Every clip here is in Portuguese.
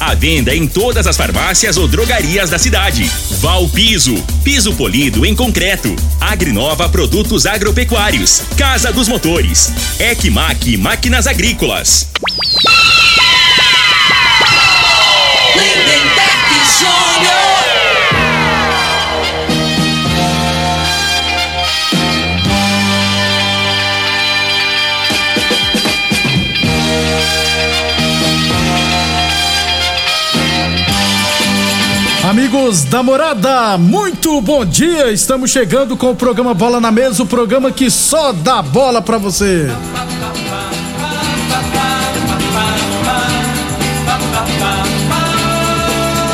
À venda em todas as farmácias ou drogarias da cidade. Val Piso, piso polido em concreto. Agrinova Produtos Agropecuários. Casa dos Motores. Ecmac Máquinas Agrícolas. Lindenberg Júnior. Amigos da morada, muito bom dia! Estamos chegando com o programa Bola na Mesa o programa que só dá bola pra você.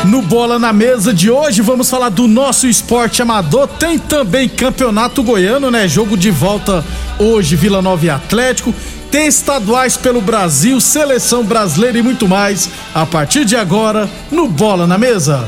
No Bola na Mesa de hoje vamos falar do nosso esporte amador. Tem também Campeonato Goiano, né? Jogo de volta hoje, Vila Nova e Atlético. Tem estaduais pelo Brasil, seleção brasileira e muito mais. A partir de agora, no Bola na Mesa.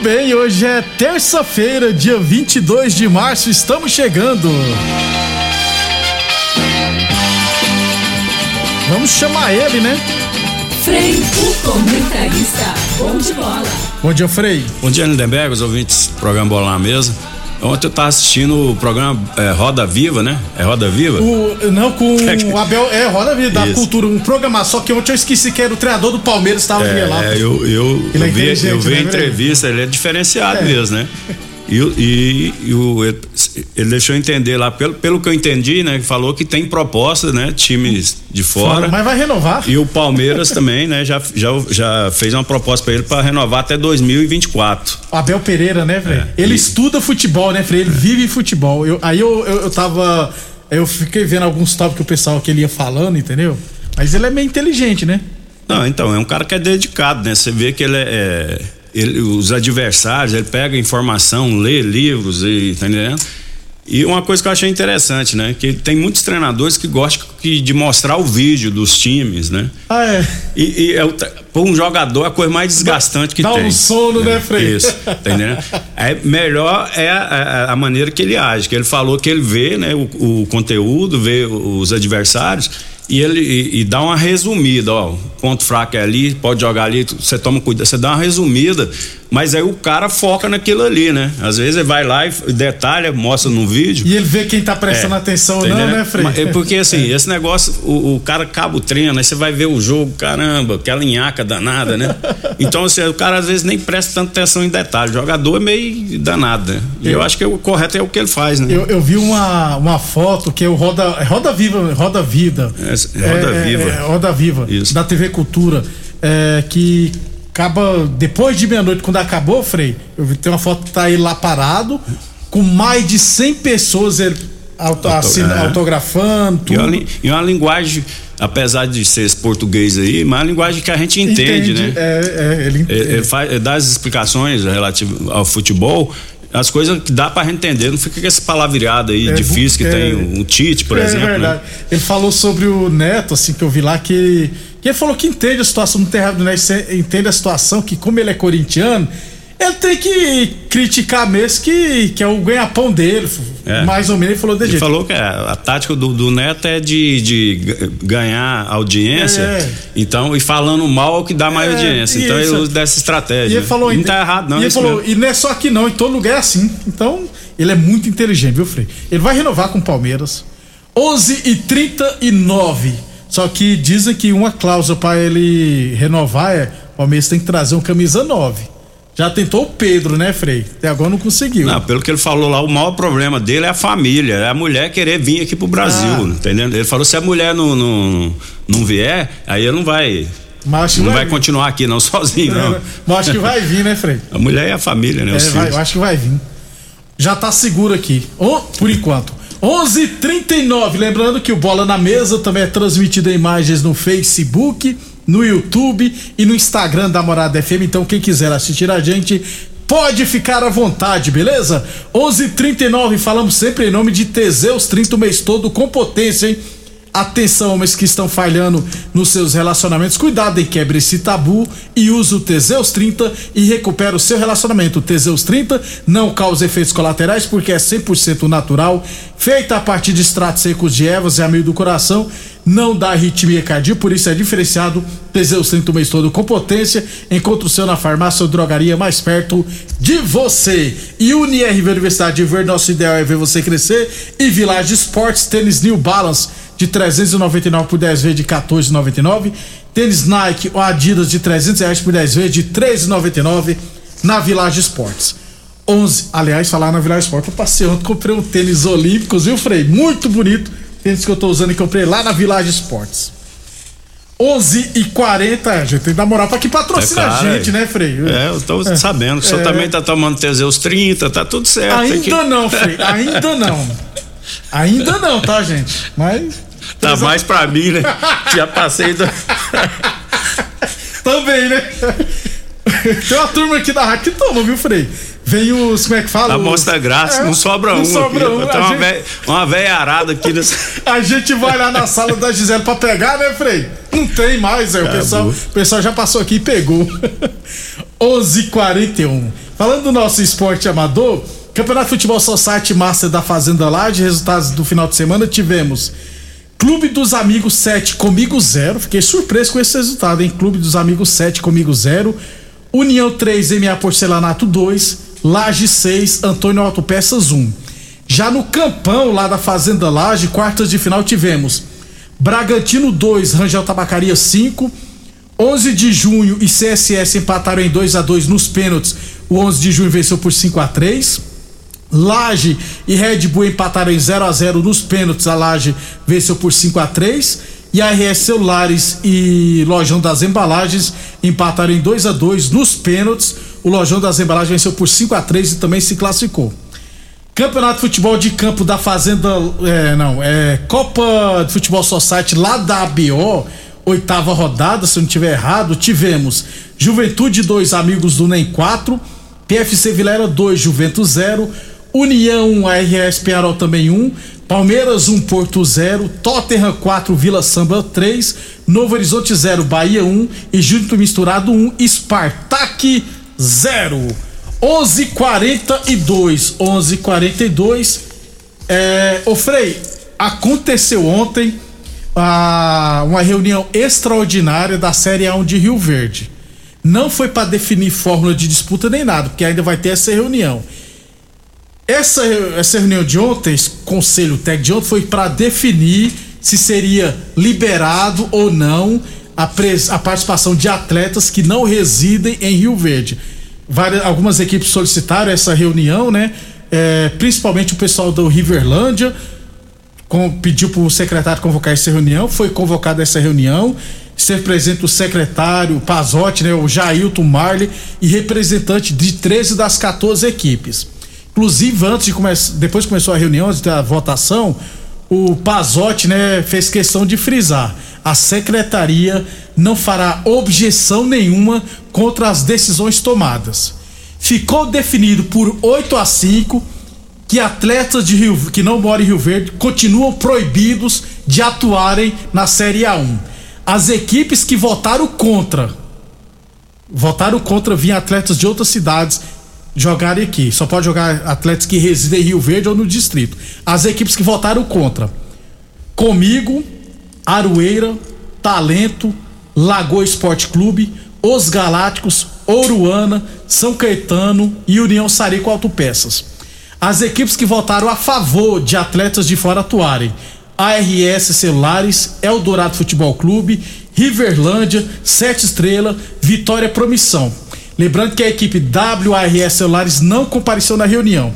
Bem, hoje é terça-feira, dia 22 de março, estamos chegando. Vamos chamar ele, né? Frei, o comentarista. Bom de bola. Bom dia, Frei. Bom dia, Lindenberg, os ouvintes do programa Bola na Mesa. Ontem eu tava assistindo o programa é, Roda Viva, né? É Roda Viva? O, não, com o Abel, é, Roda Vida, da Isso. Cultura, um programa, só que ontem eu esqueci que era o treinador do Palmeiras, estava é, lá. É, eu, eu, Ele é eu vi, inteligente, eu vi né, entrevista, ele é diferenciado É. mesmo, né? E, e, e o, ele deixou entender lá, pelo, pelo que eu entendi, né? que Falou que tem proposta, né? Times de fora. Mas vai renovar. E o Palmeiras também, né? Já, já, já fez uma proposta para ele para renovar até 2024. Abel Pereira, né, Frei? É, ele e- estuda futebol, né, Frei? Ele vive futebol. Eu- aí eu, eu, eu tava. Eu fiquei vendo alguns tópicos que o pessoal que ele ia falando, entendeu? Mas ele é meio inteligente, né? Não, então, é um cara que é dedicado, né? Você vê que ele é. É- ele- os adversários, ele pega informação, lê livros e. Tá entendendo? E uma coisa que eu achei interessante, né? Que tem muitos treinadores que gostam que- de mostrar o vídeo dos times, né? Ah, é. E, e é o, pra um jogador a coisa mais desgastante que Dá tem. um sono, né, Frei? Isso, tá entendendo? É, melhor é a, a- a maneira que ele age, que ele falou que ele vê né, o, o conteúdo, vê os adversários e ele e, e dá uma resumida, ó, ponto fraco é ali, pode jogar ali, você toma cuidado, você dá uma resumida, mas aí o cara foca naquilo ali, né? Às vezes ele vai lá e detalha, mostra no vídeo. E ele vê quem tá prestando É, atenção ou não, entendendo? né, Frei? É porque assim, esse negócio, o, o cara acaba o treino, aí você vai ver o jogo, caramba, aquela linhaca danada, né? Então, assim, o cara às vezes nem presta tanta atenção em detalhe. O jogador é meio danado, né? E eu acho que o correto é o que ele faz, né? Eu, eu vi uma, uma foto que é o Roda, é Roda Viva, Roda Vida. É, é Roda É, Viva. é, Roda Viva, Isso. da TV Cultura. é, que acaba depois de meia-noite, quando acabou, Frei, eu vi tem uma foto que tá ele lá parado, com mais de 100 pessoas ele auto, assina- é. autografando, E tudo. uma, li- e uma linguagem, apesar de ser esse português aí, mas é uma linguagem que a gente entende, né? É, é, ele entende. Ele, ele faz, ele dá as explicações relativas ao futebol, as coisas que dá pra gente entender, não fica com essa palavreada aí É, difícil que é. tem o, o Tite, por é exemplo, verdade. né? Ele falou sobre o Neto, assim, que eu vi lá, que, que ele falou que entende a situação do Terra do Neto, entende a situação, que como ele é corintiano, Ele tem que criticar mesmo que, que é o ganha-pão dele. É. Mais ou menos ele falou de Ele jeito. falou que a, a tática do, do Neto é de, de ganhar audiência, É. então, e falando mal é o que dá mais É, audiência. Então isso. ele usa dessa estratégia. E ele falou não tá errado, não. E é ele isso falou, mesmo. e não é só aqui não, em todo lugar é assim. Então, ele é muito inteligente, viu, Frei? Ele vai renovar com o Palmeiras. 11 e 39. Só que dizem que uma cláusula para ele renovar é: o Palmeiras tem que trazer um camisa 9. Já tentou o Pedro, né, Frei? Até agora não conseguiu. Não, pelo que ele falou lá, o maior problema dele é a família, é a mulher querer vir aqui pro Brasil, Ah. entendeu? Ele falou se a mulher não, não, não vier, aí ele não vai, Mas acho que não vai vir. continuar aqui não sozinho, não. Mas acho que vai vir, né, Frei? A mulher e a família, né? É, vai, eu acho que vai vir. Já tá seguro aqui. O- por enquanto. 11:39. Lembrando que o Bola na Mesa também é transmitido em imagens no Facebook, no YouTube e no Instagram da Morada FM. Então, quem quiser assistir a gente, pode ficar à vontade, beleza? 11:39. Falamos sempre em nome de Teseus 30 o mês todo com potência, hein? Atenção, homens que estão falhando nos seus relacionamentos. Cuidado e quebre esse tabu e use o Teseus 30 e recupera o seu relacionamento. O Teseus 30 não causa efeitos colaterais porque é 100% natural, feita a partir de extratos secos de ervas e amido do coração, não dá arritmia cardíaca, por isso é diferenciado. Teseus 30 o mês todo com potência. Encontre o seu na farmácia ou drogaria mais perto de você. E UniRV Universidade de Verde, nosso ideal é ver você crescer. E Village Sports, tênis New Balance de 399 por 10 vezes de 14,99. Tênis Nike ou Adidas de 300 reais por 10 vezes de 13,99 na Village Sports. 11, aliás, falar na Village Sports, eu passei ontem, comprei um tênis olímpicos, viu, Frei? Muito bonito. Tênis que eu tô usando e comprei lá na Village Sports. 11 e 40, a gente tem que dar moral pra que patrocina É claro, a gente, é. né, Frei? É, eu tô sabendo. O senhor É. também tá tomando Teseus 30, tá tudo certo. Ainda que- não, Frei, ainda não. Ainda não, tá, gente? Mas. Tá mais pra mim, né? Já passei do. Também, né? Tem uma turma aqui da rádio que toma, viu, Frei? Vem os. Como é que fala? A Os- mostra grátis, É, não sobra não um. sobra aqui. um. Tem uma, gente- véia, uma véia arada aqui. A gente vai lá na sala da Gisele pra pegar, né, Frei? Não tem mais, é. O Acabou. pessoal, o pessoal já passou aqui e pegou. 11:41. Falando do nosso esporte amador, Campeonato Futebol Society Master da Fazenda Laje, resultados do final de semana tivemos Clube dos Amigos 7 comigo 0. Fiquei surpreso com esse resultado, hein? Clube dos Amigos 7 comigo 0. União 3, MA Porcelanato 2. Laje 6, Antônio Autopeças 1. Já no campão lá da Fazenda Laje, quartas de final tivemos Bragantino 2, Rangel Tabacaria 5. 11 de junho e CSS empataram em 2 a 2 nos pênaltis. O 11 de junho venceu por 5 a 3. Laje e Red Bull empataram em 0 a 0 nos pênaltis. A Laje venceu por 5 a 3 e a RS Celulares e Lojão das Embalagens empataram em 2 a 2 nos pênaltis. O Lojão das Embalagens venceu por 5 a 3 e também se classificou. Campeonato de Futebol de Campo da Fazenda. É, não, é Copa de Futebol Society lá da ABO, oitava rodada, se eu não tiver errado. Tivemos Juventude 2, Amigos do NEM 4, PFC Vilela 2, Juventus 0, União ARS Penharol também 1, Palmeiras 1, Porto 0, Tottenham 4, Vila Samba 3, Novo Horizonte 0, Bahia 1 e Junto Misturado 1, Spartak 0. 11:42, 11:42. É, ô Frei, aconteceu ontem ah, uma reunião extraordinária da Série A1 de Rio Verde. Não foi para definir fórmula de disputa nem nada, porque ainda vai ter essa reunião. Essa, essa reunião de ontem, esse conselho técnico de ontem, foi para definir se seria liberado ou não a, pres- a participação de atletas que não residem em Rio Verde. Várias, algumas equipes solicitaram essa reunião, né? É, principalmente o pessoal do Riverlândia com- pediu para o secretário convocar essa reunião, foi convocada essa reunião, esteve presente o secretário Pazotti, né, o Jailton Marley e representante de 13 das 14 equipes. Inclusive, antes de começar, depois começou a reunião, antes da votação, o Pazotti, né, fez questão de frisar: a secretaria não fará objeção nenhuma contra as decisões tomadas. Ficou definido por 8 a 5 que atletas de Rio, que não moram em Rio Verde continuam proibidos de atuarem na Série A1. As equipes que votaram contra votaram contra vir atletas de outras cidades jogarem aqui. Só pode jogar atletas que residem em Rio Verde ou no distrito. As equipes que votaram contra: Comigo, Aroeira, Talento, Lagoa Esporte Clube, Os Galácticos, Oruana, São Caetano e União Sarico Autopeças. As equipes que votaram a favor de atletas de fora atuarem: ARS Celulares, Eldorado Futebol Clube, Riverlândia, Sete Estrela, Vitória Promissão. Lembrando que a equipe WARS Celulares não compareceu na reunião.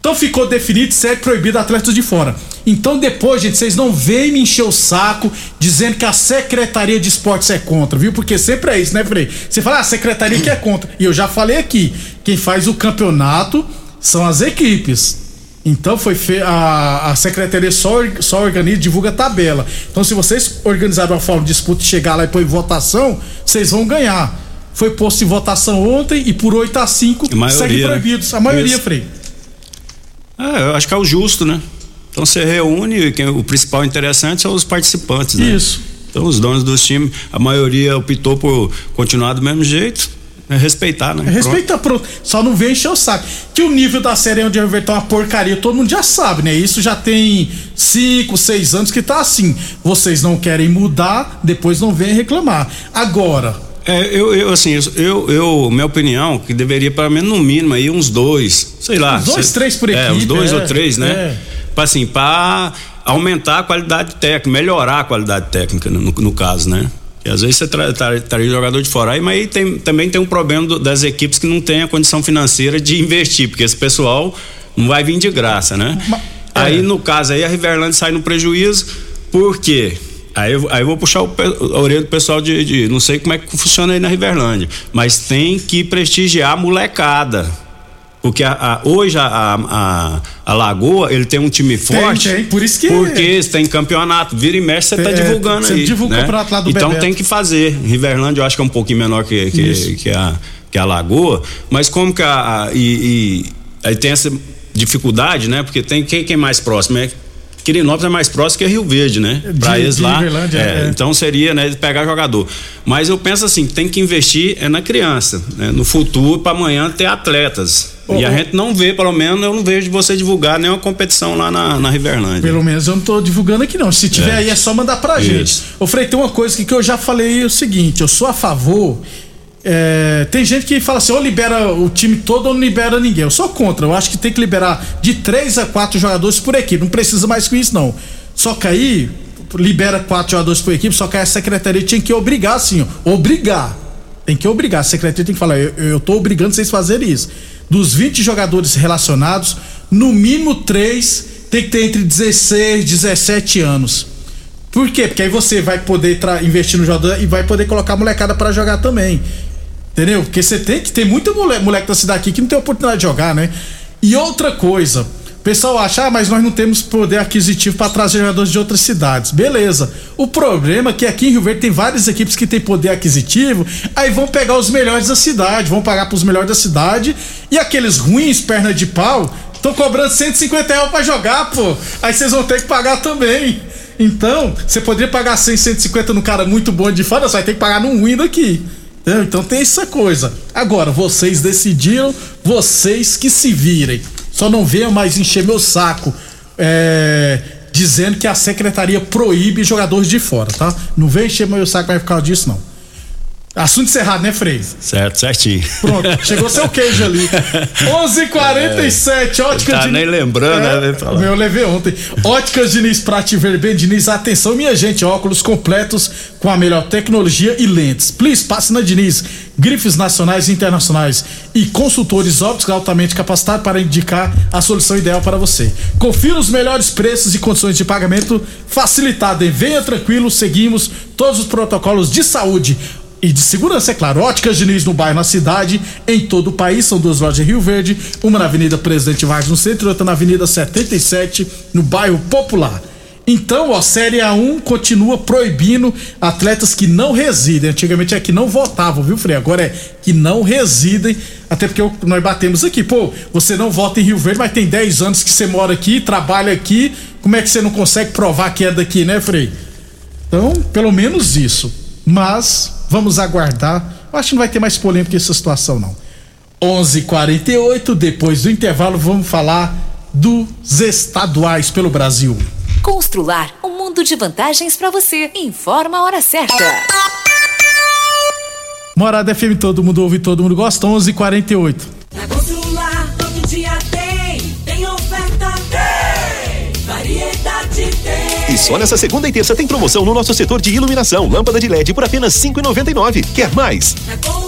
Então ficou definido segue proibido atletas de fora. Então depois, gente, vocês não vêm me encher o saco dizendo que a Secretaria de Esportes é contra, viu? Porque sempre é isso, né, Frei? Você fala, ah, a Secretaria que é contra. E eu já falei aqui, quem faz o campeonato são as equipes. Então foi fe... a, a secretaria só, só organiza, divulga a tabela. Então se vocês organizarem uma forma de disputa e chegar lá e pôr em votação, vocês vão ganhar. Foi posto em votação ontem e por 8 a 5 segue proibidos. A maioria, Isso. Frei. É, eu acho que é o justo, né? Então você reúne, quem, o principal interessante são os participantes, né? Isso. Então os donos dos times, a maioria optou por continuar do mesmo jeito. É respeitar, né? É respeitar, pronto. Só não vem encher o saco. Que o nível da série onde vai tá uma porcaria, todo mundo já sabe, né? Isso já tem 5, 6 anos que tá assim. Vocês não querem mudar, depois não vêm reclamar. Agora, é, eu, eu assim, eu, eu, minha opinião, que deveria pelo menos no mínimo aí uns dois, sei lá. Uns dois, sei, três por equipe. É, uns dois é, ou três, né? É. Pra, assim, pra aumentar a qualidade técnica, melhorar a qualidade técnica no, no caso, né? E às vezes você traz tá, tá, jogador de fora aí, mas aí tem, também tem um problema do, das equipes que não têm a condição financeira de investir, porque esse pessoal não vai vir de graça, né? Mas, é. Aí no caso aí a Riverland sai no prejuízo, por quê? Aí eu, aí eu vou puxar o, a orelha do pessoal de, de, Não sei como é que funciona aí na Riverlândia, mas tem que prestigiar a molecada. Porque a, a, hoje a, a, a, Lagoa, ele tem um time forte. Tem, tem, por isso que. Porque tem campeonato, vira e mexe, você está divulgando você aí. divulga né? o campeonato lá do Então Bebeto. tem que fazer. Riverlândia eu acho que é um pouquinho menor que, que, que, a, que a Lagoa, mas como que a. e, e, aí tem essa dificuldade, né? Porque tem quem, quem é mais próximo? É Quirinópolis é mais próximo que Rio Verde, né? Para eles lá. É, é. Então seria, né, pegar jogador. Mas eu penso assim, tem que investir é na criança, né? no futuro para amanhã ter atletas. E a gente não vê, pelo menos eu não vejo você divulgar nenhuma competição lá na, na Riverlândia. Pelo menos eu não tô divulgando aqui não. Se tiver é. aí é só mandar pra Isso. gente. Ô Frei, tem uma coisa que, que eu já falei o seguinte, eu sou a favor é, tem gente que fala assim, ou libera o time todo ou não libera ninguém. Eu sou contra. Eu acho que tem que liberar de três a quatro jogadores por equipe. Não precisa mais que isso, não. Só que aí, libera quatro jogadores por equipe, só que a secretaria tinha que obrigar, assim, ó, obrigar. Tem que obrigar. A secretaria tem que falar, eu, eu tô obrigando vocês a fazerem isso. Dos 20 jogadores relacionados, no mínimo três tem que ter entre 16 e 17 anos. Por quê? Porque aí você vai poder investir no jogador e vai poder colocar a molecada para jogar também. Entendeu? Porque você tem que. Tem muita moleque, moleque da cidade aqui que não tem oportunidade de jogar, né? E outra coisa. O pessoal acha, ah, mas nós não temos poder aquisitivo para trazer jogadores de outras cidades. Beleza. O problema é que aqui em Rio Verde tem várias equipes que têm poder aquisitivo, aí vão pegar os melhores da cidade, vão pagar pros melhores da cidade, e aqueles ruins, perna de pau, estão cobrando 150 reais pra jogar, pô. Aí vocês vão ter que pagar também. Então, você poderia pagar 100, 150 no cara muito bom de fora, você vai ter que pagar num ruim daqui. Então tem essa coisa. Agora, vocês decidiram, vocês que se virem. Só não venham mais encher meu saco. É, dizendo que a secretaria proíbe jogadores de fora, tá? Não vem encher meu saco vai ficar disso, não. Assunto encerrado, né, Frei? Certo, certinho. Pronto, chegou seu queijo ali. 11:47 é, óticas tá de nem lembrando, é, né? Meu eu levei ontem. Óticas Diniz Prate Verben Diniz, atenção minha gente, óculos completos com a melhor tecnologia e lentes. Please, passe na Diniz. Grifes nacionais e internacionais e consultores ópticos altamente capacitados para indicar a solução ideal para você. Confira os melhores preços e condições de pagamento facilitado. E venha tranquilo, seguimos todos os protocolos de saúde e de segurança, é claro. Óticas Diniz no bairro, na cidade, em todo o país. São duas lojas em Rio Verde, uma na Avenida Presidente Vargas no centro e outra na Avenida 77, no bairro Popular. Então, ó, Série A1 continua proibindo atletas que não residem. Antigamente é que não votavam, viu, Frei? Agora é que não residem. Até porque nós batemos aqui. Pô, você não vota em Rio Verde, mas tem 10 anos que você mora aqui, trabalha aqui. Como é que você não consegue provar que é daqui, né, Frei? Então, pelo menos isso. Mas vamos aguardar Eu acho que não vai ter mais polêmica essa situação, não. 11:48 depois do intervalo, vamos falar dos estaduais pelo Brasil. Constrular um mundo de vantagens para você. Informa a hora certa. Morada FM, todo mundo ouve, todo mundo gosta. 11:48. Só nessa segunda e terça tem promoção no nosso setor de iluminação. Lâmpada de LED por apenas R$ 5,99. Quer mais? Constrular,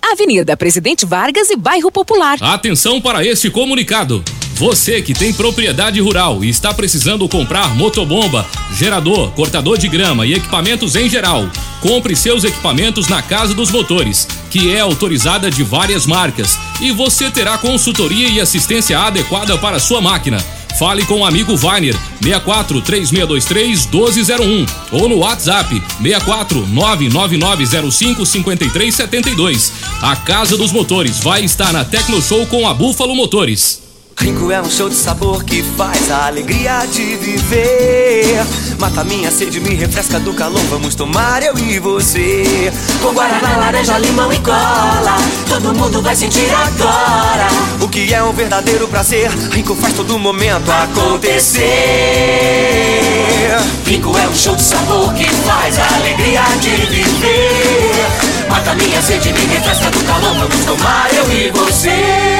Avenida Presidente Vargas e Bairro Popular. Atenção para este comunicado. Você que tem propriedade rural e está precisando comprar motobomba, gerador, cortador de grama e equipamentos em geral, compre seus equipamentos na Casa dos Motores, que é autorizada de várias marcas, e você terá consultoria e assistência adequada para sua máquina. Fale com o amigo Vainer 64 3623 1201 ou no WhatsApp 64 99905 5372. A Casa dos Motores vai estar na Tecno Show com a Búfalo Motores. Rinco é um show de sabor que faz a alegria de viver. Mata minha sede, me refresca do calor. Vamos tomar eu e você. Com guaraná, laranja, limão e cola. Todo mundo vai sentir agora. O que é um verdadeiro prazer. Rinco faz todo momento acontecer. Rinco é um show de sabor que faz a alegria de viver. Mata minha sede, me refresca do calor. Vamos tomar eu e você.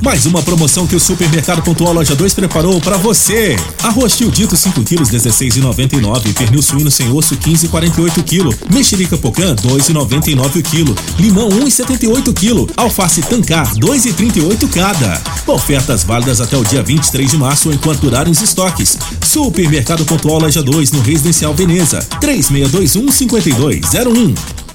Mais uma promoção que o Supermercado Pontual Loja 2 preparou para você. Arroz tio dito 5 quilos 16,99. Pernil suíno sem osso 15,48 kg. Mexerica pocã 2,99 o quilo. Limão 1,78 kg. Alface tancar 2,38 cada. Ofertas válidas até o dia 23 de março enquanto durarem os estoques. Supermercado Pontual Loja 2 no Residencial Veneza 3621 5201.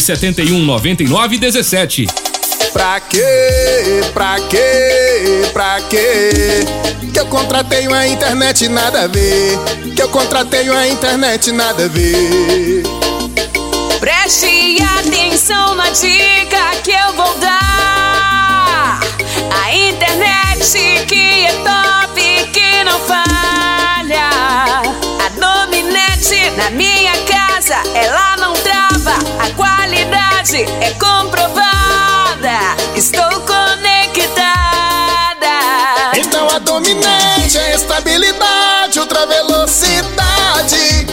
71 99 17. Pra quê? Pra quê? Pra quê? Que eu contratei uma internet nada a ver. Que eu contratei uma internet nada a ver. Preste atenção na dica que eu vou dar. A internet que é top, que não falha. A Dominete na minha casa, ela não A qualidade é comprovada. Estou conectada. Então a dominante é estabilidade, ultra velocidade.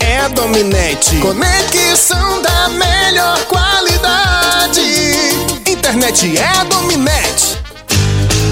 É a dominante. Conexão da melhor qualidade. Internet é a dominante.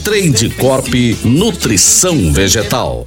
Trade Corp Nutrição Vegetal.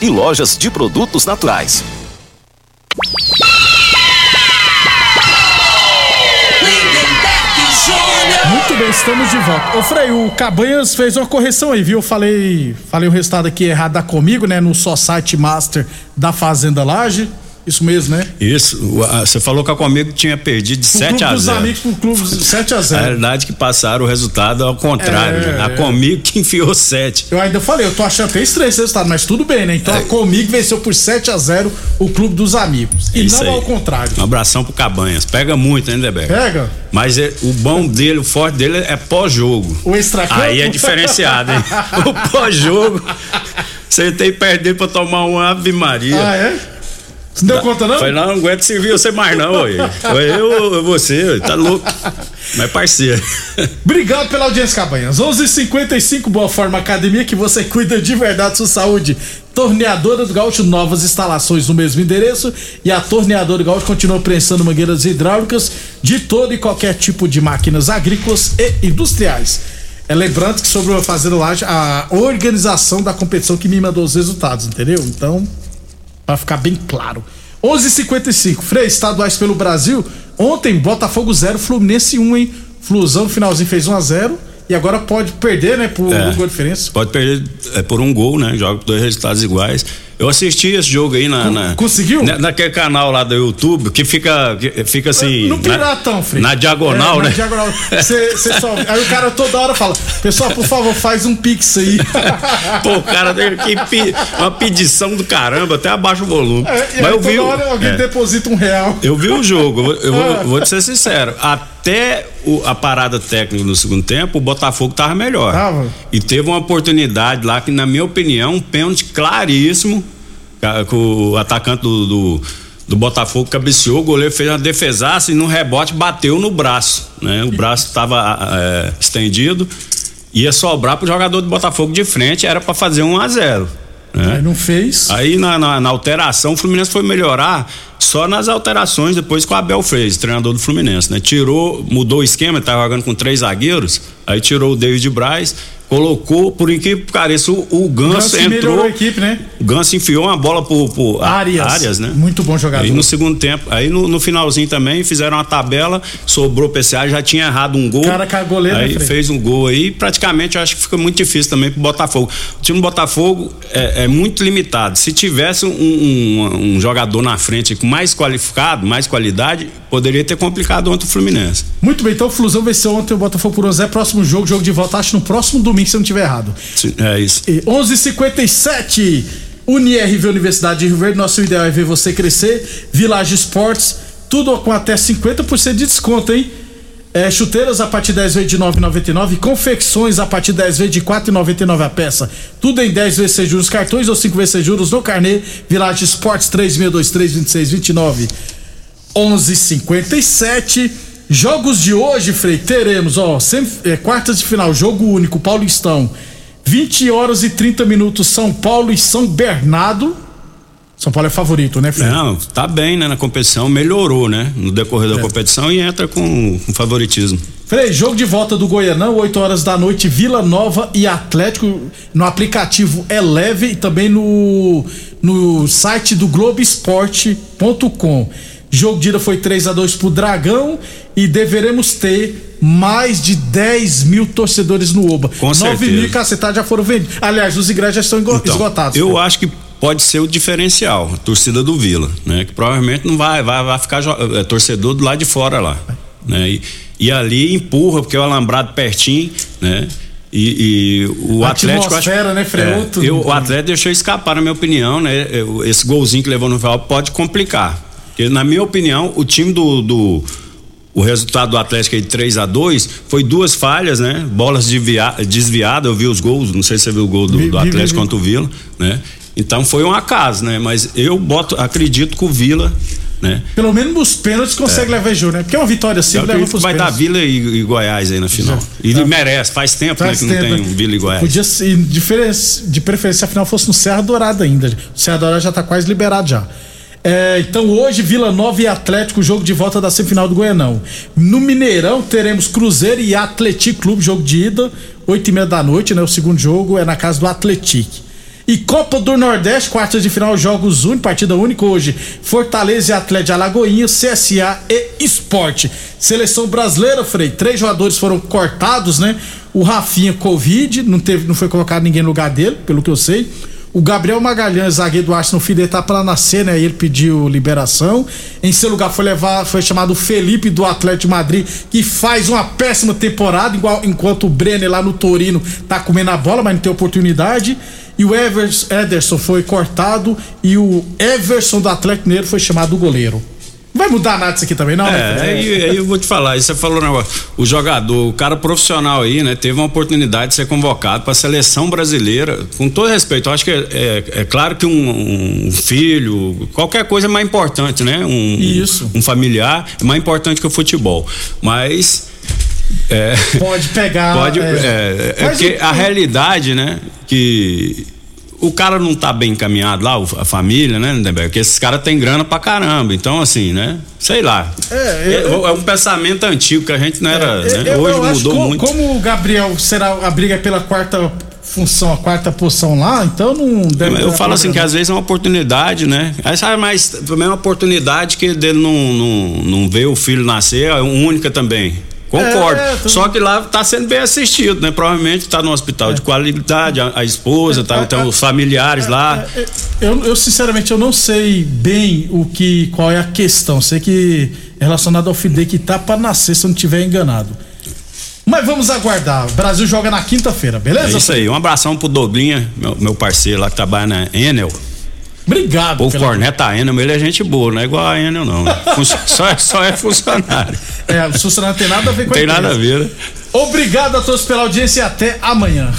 e lojas de produtos naturais. Muito bem, estamos de volta. Ô Frei, o Cabanhas fez uma correção aí, viu? Eu falei, falei o resultado aqui errado da comigo, né? No só site master da Fazenda Laje. Isso mesmo, né? Isso. Você falou que a Comigo tinha perdido de Pro 7 clube a dos 0. amigos pro clube 7 a A 0 verdade é que passaram o resultado ao contrário. É, né? A é. Comigo que enfiou 7. Eu ainda falei, eu tô achando até estranho esse resultado, mas tudo bem, né? Então a comigo venceu por 7 a 0 o clube dos amigos. E É não aí. ao contrário. Um abração pro Cabanhas. Pega muito, hein, Debeck? Pega? Mas é- o bom dele, o forte dele é pós-jogo. O extracampo? Aí é diferenciado, hein? o pós-jogo, você tem que perder pra tomar uma Ave Maria. Ah, é? Você não deu conta, não? Foi lá, não aguento servir você mais, não, oi. Foi eu, você, tá louco. Mas parceiro. Obrigado pela audiência, Cabanhas. 11:55 Boa Forma Academia, que você cuida de verdade sua saúde. Torneadora do Gaúcho, novas instalações no mesmo endereço. E a Torneadora do Gaúcho continua prensando mangueiras hidráulicas de todo e qualquer tipo de máquinas agrícolas e industriais. É lembrando que sobre o Fazenda Laje, a organização da competição que me mandou os resultados, entendeu? Então, Pra ficar bem claro. 11:55 Frei, estaduais pelo Brasil. Ontem, Botafogo 0, Fluminense 1, hein? Flusão, no finalzinho fez 1 a 0 E agora pode perder, né? Por É. um gol de diferença. Pode perder é, por um gol, né? Joga dois resultados iguais. Eu assisti esse jogo aí na. na conseguiu? Na, naquele canal lá do YouTube que fica, que fica assim. No na- Piratão, Frei. Na diagonal, É, né? Na diagonal. Cê, cê só, aí o cara toda hora fala: Pessoal, por favor, faz um pix aí. Pô, o cara tem que uma pedição do caramba, até abaixa o volume. É, Mas eu toda vi. hora alguém é. deposita um real. Eu vi o jogo, eu, vou, vou te ser sincero. Até o- a parada técnica no segundo tempo, o Botafogo tava melhor. Tava. E teve uma oportunidade lá que, na minha opinião, um pênalti claríssimo. Que o atacante do, do, do Botafogo cabeceou, o goleiro fez uma defesaça e no rebote bateu no braço. Né? O braço estava estendido. Ia sobrar pro jogador do Botafogo de frente, era para fazer 1 a 0 né? Aí não fez. Aí na, na- na alteração, o Fluminense foi melhorar só nas alterações depois com o Abel fez, treinador do Fluminense, né? Tirou, mudou o esquema, ele tava jogando com três zagueiros, aí tirou o David Braz, colocou, por incrível que pareça, o, o Ganso, Ganso entrou. a equipe, né? O Ganso enfiou uma bola a- Arias. Arias, né? Muito bom jogador. Aí no segundo tempo, aí no, no finalzinho também fizeram uma tabela, sobrou o PCA, já tinha errado um gol. Cara cagou goleiro, Aí fez um gol aí, praticamente eu acho que fica muito difícil também pro Botafogo. O time do Botafogo é, é muito limitado. Se tivesse um, um- um jogador na frente com mais qualificado, mais qualidade, poderia ter complicado ontem o Fluminense. Muito bem, então o Flusão venceu ontem o Botafogo por 1 a 0 Próximo jogo, jogo de volta, acho no próximo domingo, se eu não estiver errado. Sim, É isso. E 11:57 UniRV Universidade de Rio Verde, nosso ideal é ver você crescer. Village Esportes, tudo com até 50% de desconto, hein? É, chuteiras a partir de 10 vezes de 9,99, confecções a partir de 10 vezes de 4,99 a peça. Tudo em 10 vezes sem juros cartões ou 5 vezes sem juros no carnê. Village Esportes 3623 2629 11:57 Jogos de hoje, Frei, teremos, ó, sem, é, quartas de final, jogo único, Paulistão. 20 horas e 30 minutos, São Paulo e São Bernardo. São Paulo é favorito, né, Frei? Não, tá bem, né? Na competição, melhorou, né? No decorrer É. da competição e entra com, com favoritismo. Frei, jogo de volta do Goianão, 8 horas da noite, Vila Nova e Atlético, no aplicativo Eleve e também no, no site do Globoesporte.com. Jogo de ida foi 3 a 2 pro Dragão e deveremos ter mais de 10 mil torcedores no Oba. Com 9 certeza. mil cacetados já foram vendidos. Aliás, os ingressos já estão Então, esgotados. Eu acho que pode ser o diferencial, a torcida do Vila, né? Que provavelmente não vai, vai, vai ficar é, torcedor do lado de fora lá, né? E, e ali empurra, porque é o alambrado pertinho, né? E, e o A Atlético acho- né, é, eu- o Atlético deixou escapar, na minha opinião, né? Esse golzinho que levou no final pode complicar. Porque, na minha opinião, o time do, do, o resultado do Atlético aí de 3 a 2 foi duas falhas, né? Bolas desvia, desviadas, eu vi os gols, não sei se você viu o gol do, Vi- do vi- Atlético vi- contra o Vila, né? Então foi um acaso, né? Mas eu boto, acredito que o Vila, né? Pelo menos nos pênaltis consegue levar jogo, né? Porque é uma vitória assim, Eu leva pros vai dar. Vila e, e Goiás aí na final. E ele merece, faz tempo Faz né, que tempo, não tem né? um Vila e Goiás. Podia ser, de, preferência- de preferência, se a final fosse no Serra Dourada ainda. O Serra Dourada já tá quase liberado já. É, então hoje, Vila Nova e Atlético, jogo de volta da semifinal do Goianão. No Mineirão teremos Cruzeiro e Atlético Clube, jogo de ida, oito e meia da noite, né? O segundo jogo é na casa do Atlético. E Copa do Nordeste, quartas de final, jogos únicos, partida única hoje. Fortaleza e Atlético de Alagoinha, CSA e Esporte. Seleção brasileira, Frei, três jogadores foram cortados, né? O Rafinha, Covid, não, teve, não foi colocado ninguém no lugar dele, pelo que eu sei. O Gabriel Magalhães, zagueiro do Arsenal, filho tá pra nascer, né? Ele pediu liberação. Em seu lugar foi levar, foi chamado Felipe do Atlético de Madrid, que faz uma péssima temporada, igual, enquanto o Brenner lá no Torino tá comendo a bola, mas não tem oportunidade. E o Ederson foi cortado e o Everson do Atlético Mineiro foi chamado goleiro. Vai mudar nada isso aqui também, não? É, né? aí, aí eu vou te falar, isso você falou um negócio. O jogador, o cara profissional aí, né, teve uma oportunidade de ser convocado para a seleção brasileira. Com todo respeito, eu acho que é, é- é claro que um, um filho, qualquer coisa é mais importante, né? Um, Isso. Um familiar é mais importante que o futebol. Mas. é, Pode pegar. Pode, é. é, é porque a realidade, né, que o cara não tá bem encaminhado lá, a família, né, Lindenberg? Porque esses caras têm grana pra caramba. Então, assim, né? Sei lá. É, eu- É, um pensamento antigo que a gente não era. Eu- né? eu- Hoje eu mudou co- muito. Como o Gabriel será a briga é pela quarta função, a quarta posição lá, então não deve. Eu falo assim que às vezes é uma oportunidade, né? Aí sabe, mas também é uma oportunidade que dele não, não, não vê o filho nascer, é única também. Concordo. É, tudo- Só que lá tá sendo bem assistido, né? Provavelmente tá no hospital É. de qualidade, a, a esposa, tá, então os familiares lá. Eu, eu, sinceramente eu não sei bem o que qual é a questão. Sei que é relacionado ao dele que tá pra nascer, se eu não tiver enganado. Mas vamos aguardar. O Brasil joga na quinta-feira, beleza? É isso aí. Um abração pro Doblinha, meu, meu parceiro lá que trabalha na Enel. Obrigado. O pela- Corneta Enel, ele é gente boa, não é igual a Enel, não. Só, é, só é funcionário. É, o funcionário tem nada a ver com tem a nada a ver, né? Obrigado a todos pela audiência e até amanhã.